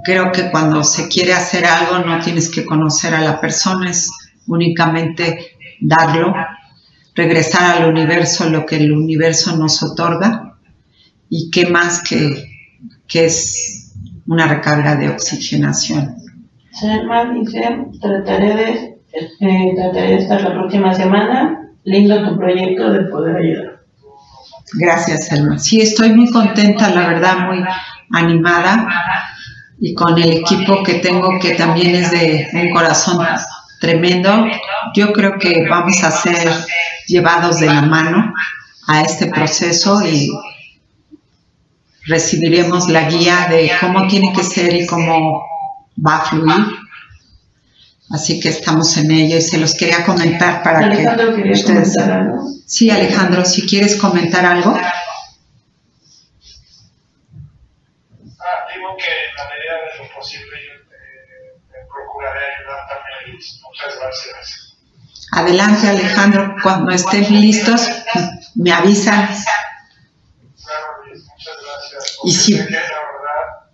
creo que cuando se quiere hacer algo no tienes que conocer a la persona, es únicamente darlo, regresar al universo lo que el universo nos otorga y qué más que, que es una recarga de oxigenación.
Selma dice, trataré de, eh, trataré de estar la próxima semana. Lindo tu proyecto de poder ayudar.
Gracias, Selma. Sí, estoy muy contenta, la verdad, muy animada y con el equipo que tengo que también es de un corazón tremendo. Yo creo que vamos a ser llevados de la mano a este proceso y recibiremos la guía de cómo tiene que ser y cómo va a fluir. Así que estamos en ello y se los quería comentar para
Alejandro,
que
¿querías
ustedes...
algo?
Sí, Alejandro, si quieres comentar algo.
Ayudar también. Muchas gracias.
Adelante, Alejandro. Cuando estén listos, me avisan.
Claro, Luis, muchas gracias.
Y si-
la verdad,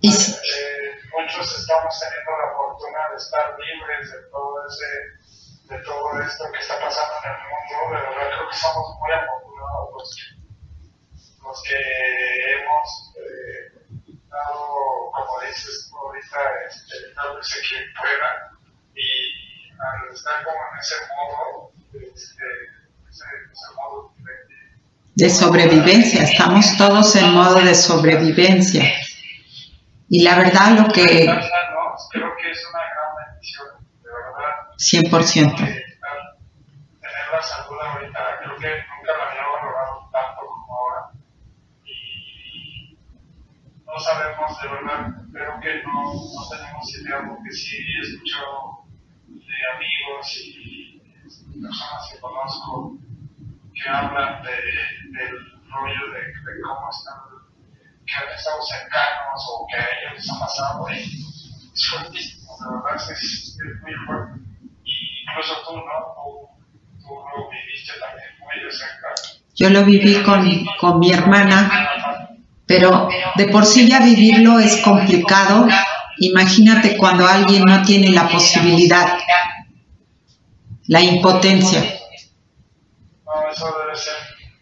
Y si-
eh, muchos estamos teniendo la fortuna de estar libres de todo ese, de todo esto que está pasando en el mundo. De verdad creo que somos muy afortunados los que, los que hemos eh, dado, como dices tú ahorita, este, dándose quien pueda y al estar como en ese modo, este, ese, ese modo de,
de sobrevivencia, estamos todos en modo de sobrevivencia. Y la verdad lo que.
Creo que es una gran bendición, de verdad.
100%.
que estar- tener la salud ahorita, creo que nunca la había valorado tanto como ahora. Y no sabemos, de verdad, creo que no, no tenemos idea, porque sí he escuchado de amigos y personas que conozco que hablan de, del rollo de, de cómo están, que han estado cercanos o que a ellos les ha pasado y es fuertísimo, de verdad es, es muy fuerte. Y incluso tú, ¿no? Tú, tú lo viviste también muy de cerca.
Yo lo viví con, con mi hermana, pero de por sí ya vivirlo es complicado. Imagínate cuando alguien no tiene la posibilidad, la impotencia,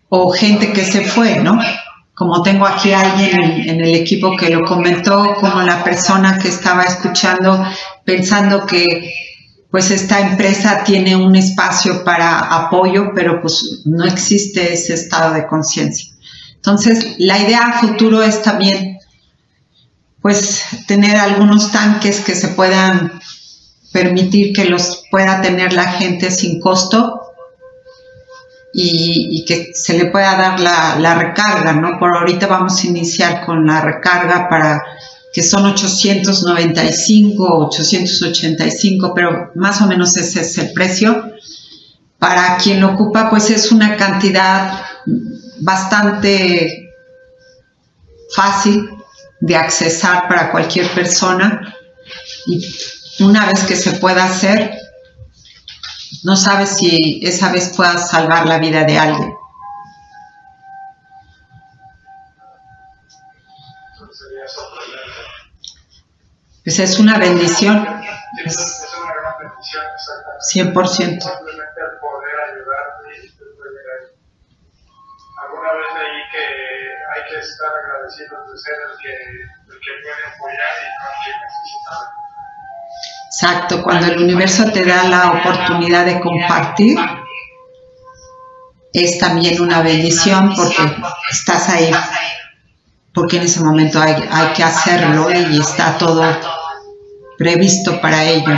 o gente que se fue, ¿no? Como tengo aquí a alguien en, en el equipo que lo comentó, como la persona que estaba escuchando pensando que pues esta empresa tiene un espacio para apoyo, pero pues no existe ese estado de conciencia. Entonces, la idea a futuro es también pues tener algunos tanques que se puedan permitir que los pueda tener la gente sin costo y, que se le pueda dar la, la recarga, ¿no? Por ahorita vamos a iniciar con la recarga para que son 895, 885, pero más o menos ese es el precio. Para quien lo ocupa, pues es una cantidad bastante fácil de accesar para cualquier persona y una vez que se pueda hacer, no sabes si esa vez puedas salvar la vida de alguien. Pues es una bendición,
es, es una gran bendición, exactamente.
100%.
Estar agradecidos de ser el que, puede apoyar y no el que.
Exacto, cuando el universo te da la oportunidad de compartir, es también una bendición porque estás ahí, porque en ese momento hay, hay que hacerlo y está todo previsto para ello.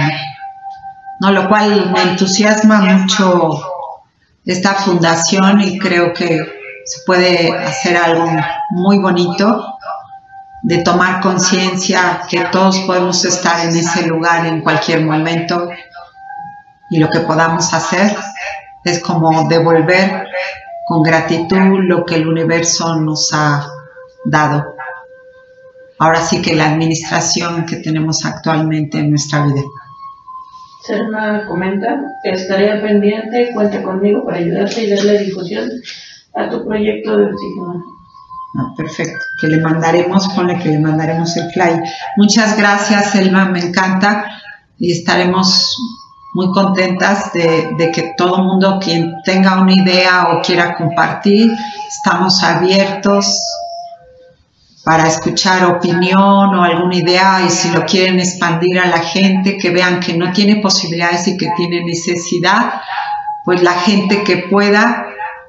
¿no? Lo cual me entusiasma mucho esta fundación y creo que se puede hacer algo muy bonito de tomar conciencia que todos podemos estar en ese lugar en cualquier momento y lo que podamos hacer es como devolver con gratitud lo que el universo nos ha dado. Ahora sí que la administración que tenemos actualmente en nuestra vida.
Selma comenta estaría pendiente, cuenta conmigo para ayudarte y darle difusión a tu proyecto de oxígeno.
Perfecto, que le mandaremos, pone que le mandaremos el fly. Muchas gracias, Selma, me encanta y estaremos muy contentas de, de que todo mundo, quien tenga una idea o quiera compartir, estamos abiertos para escuchar opinión o alguna idea y si lo quieren expandir a la gente, que vean que no tiene posibilidades y que tiene necesidad, pues la gente que pueda,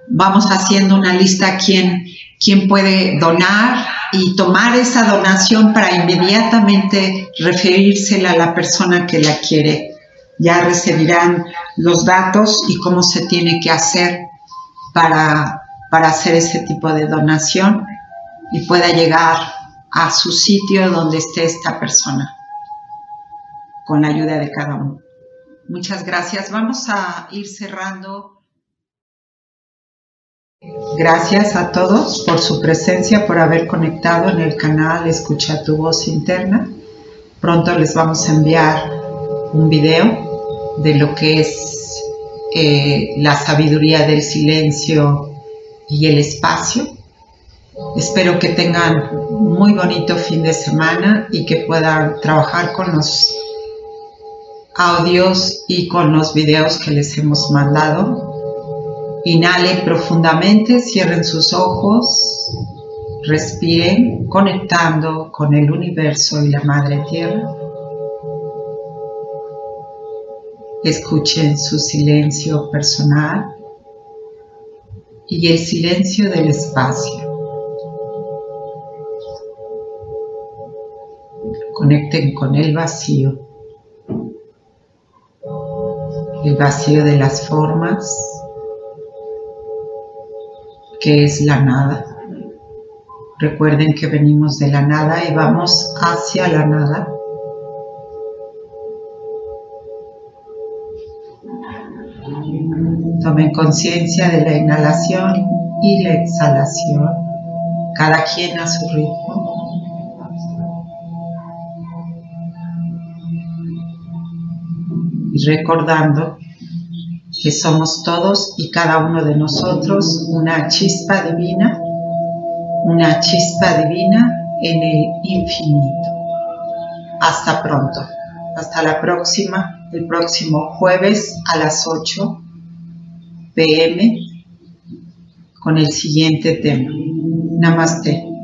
vamos haciendo una lista quién, quién puede donar y tomar esa donación para inmediatamente referírsela a la persona que la quiere. Ya recibirán los datos y cómo se tiene que hacer para, para hacer ese tipo de donación y pueda llegar a su sitio donde esté esta persona con la ayuda de cada uno. Muchas gracias. Vamos a ir cerrando. Gracias a todos por su presencia, por haber conectado en el canal Escucha tu voz interna. Pronto les vamos a enviar un video de lo que es eh, la sabiduría del silencio y el espacio Espero que tengan muy bonito fin de semana y que puedan trabajar con los audios y con los videos que les hemos mandado. Inhalen profundamente, cierren sus ojos, respiren conectando con el universo y la Madre Tierra. Escuchen su silencio personal y el silencio del espacio. conecten con el vacío, el vacío de las formas, que es la nada. Recuerden que venimos de la nada y vamos hacia la nada. Tomen conciencia de la inhalación y la exhalación, cada quien a su ritmo. y recordando que somos todos y cada uno de nosotros una chispa divina, una chispa divina en el infinito. Hasta pronto, hasta la próxima, el próximo jueves a las 8 pm con el siguiente tema. Namaste.